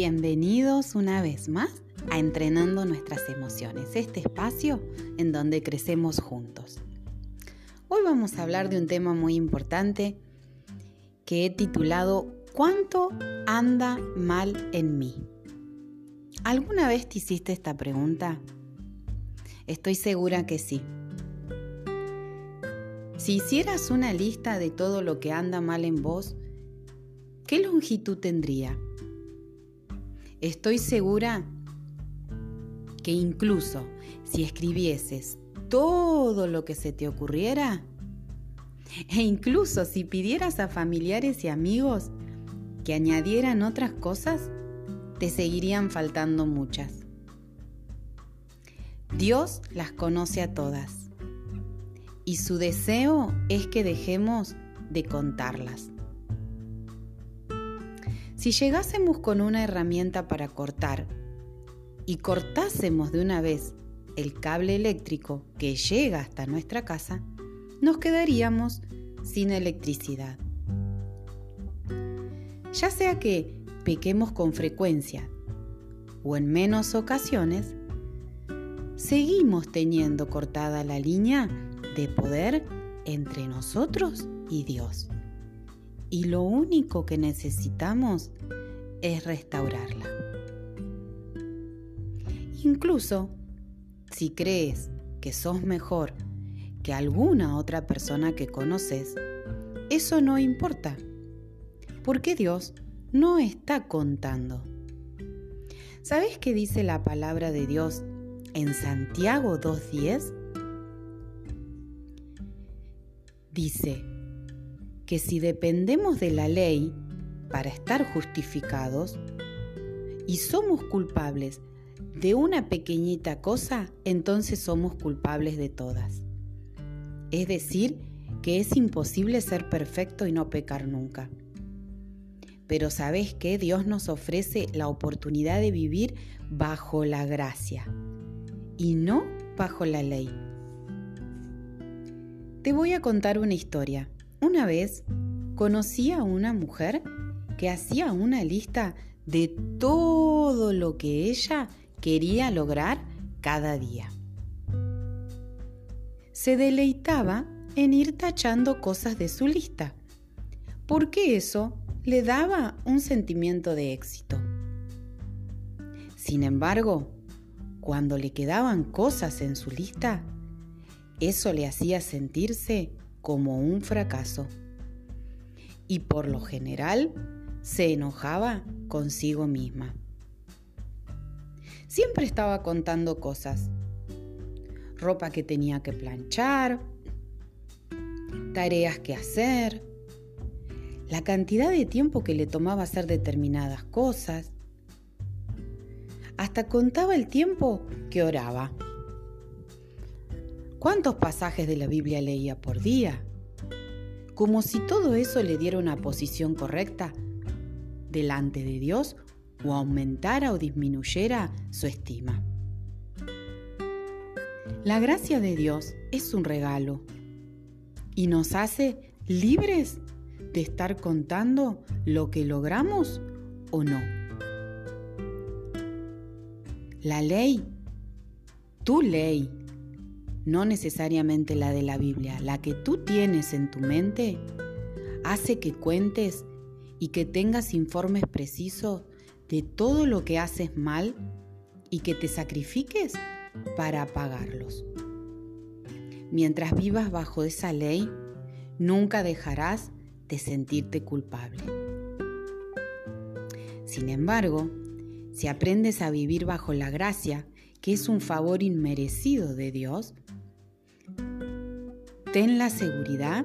Bienvenidos una vez más a Entrenando nuestras emociones, este espacio en donde crecemos juntos. Hoy vamos a hablar de un tema muy importante que he titulado ¿Cuánto anda mal en mí? ¿Alguna vez te hiciste esta pregunta? Estoy segura que sí. Si hicieras una lista de todo lo que anda mal en vos, ¿qué longitud tendría? Estoy segura que incluso si escribieses todo lo que se te ocurriera, e incluso si pidieras a familiares y amigos que añadieran otras cosas, te seguirían faltando muchas. Dios las conoce a todas y su deseo es que dejemos de contarlas. Si llegásemos con una herramienta para cortar y cortásemos de una vez el cable eléctrico que llega hasta nuestra casa, nos quedaríamos sin electricidad. Ya sea que pequemos con frecuencia o en menos ocasiones, seguimos teniendo cortada la línea de poder entre nosotros y Dios y lo único que necesitamos es restaurarla. Incluso si crees que sos mejor que alguna otra persona que conoces, eso no importa, porque Dios no está contando. ¿Sabes qué dice la palabra de Dios en Santiago 2.10? Dice, que si dependemos de la ley para estar justificados y somos culpables de una pequeñita cosa, entonces somos culpables de todas. Es decir, que es imposible ser perfecto y no pecar nunca. Pero sabes que Dios nos ofrece la oportunidad de vivir bajo la gracia y no bajo la ley. Te voy a contar una historia. Una vez conocí a una mujer que hacía una lista de todo lo que ella quería lograr cada día. Se deleitaba en ir tachando cosas de su lista, porque eso le daba un sentimiento de éxito. Sin embargo, cuando le quedaban cosas en su lista, eso le hacía sentirse como un fracaso. Y por lo general se enojaba consigo misma. Siempre estaba contando cosas. Ropa que tenía que planchar, tareas que hacer, la cantidad de tiempo que le tomaba hacer determinadas cosas. Hasta contaba el tiempo que oraba. ¿Cuántos pasajes de la Biblia leía por día? Como si todo eso le diera una posición correcta delante de Dios o aumentara o disminuyera su estima. La gracia de Dios es un regalo y nos hace libres de estar contando lo que logramos o no. La ley, tu ley, no necesariamente la de la Biblia, la que tú tienes en tu mente, hace que cuentes y que tengas informes precisos de todo lo que haces mal y que te sacrifiques para apagarlos. Mientras vivas bajo esa ley, nunca dejarás de sentirte culpable. Sin embargo, si aprendes a vivir bajo la gracia, que es un favor inmerecido de Dios, ten la seguridad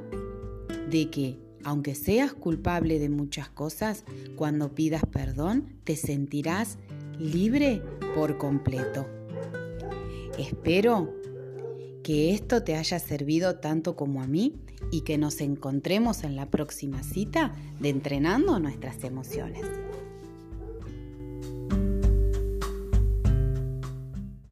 de que, aunque seas culpable de muchas cosas, cuando pidas perdón te sentirás libre por completo. Espero que esto te haya servido tanto como a mí y que nos encontremos en la próxima cita de Entrenando nuestras emociones.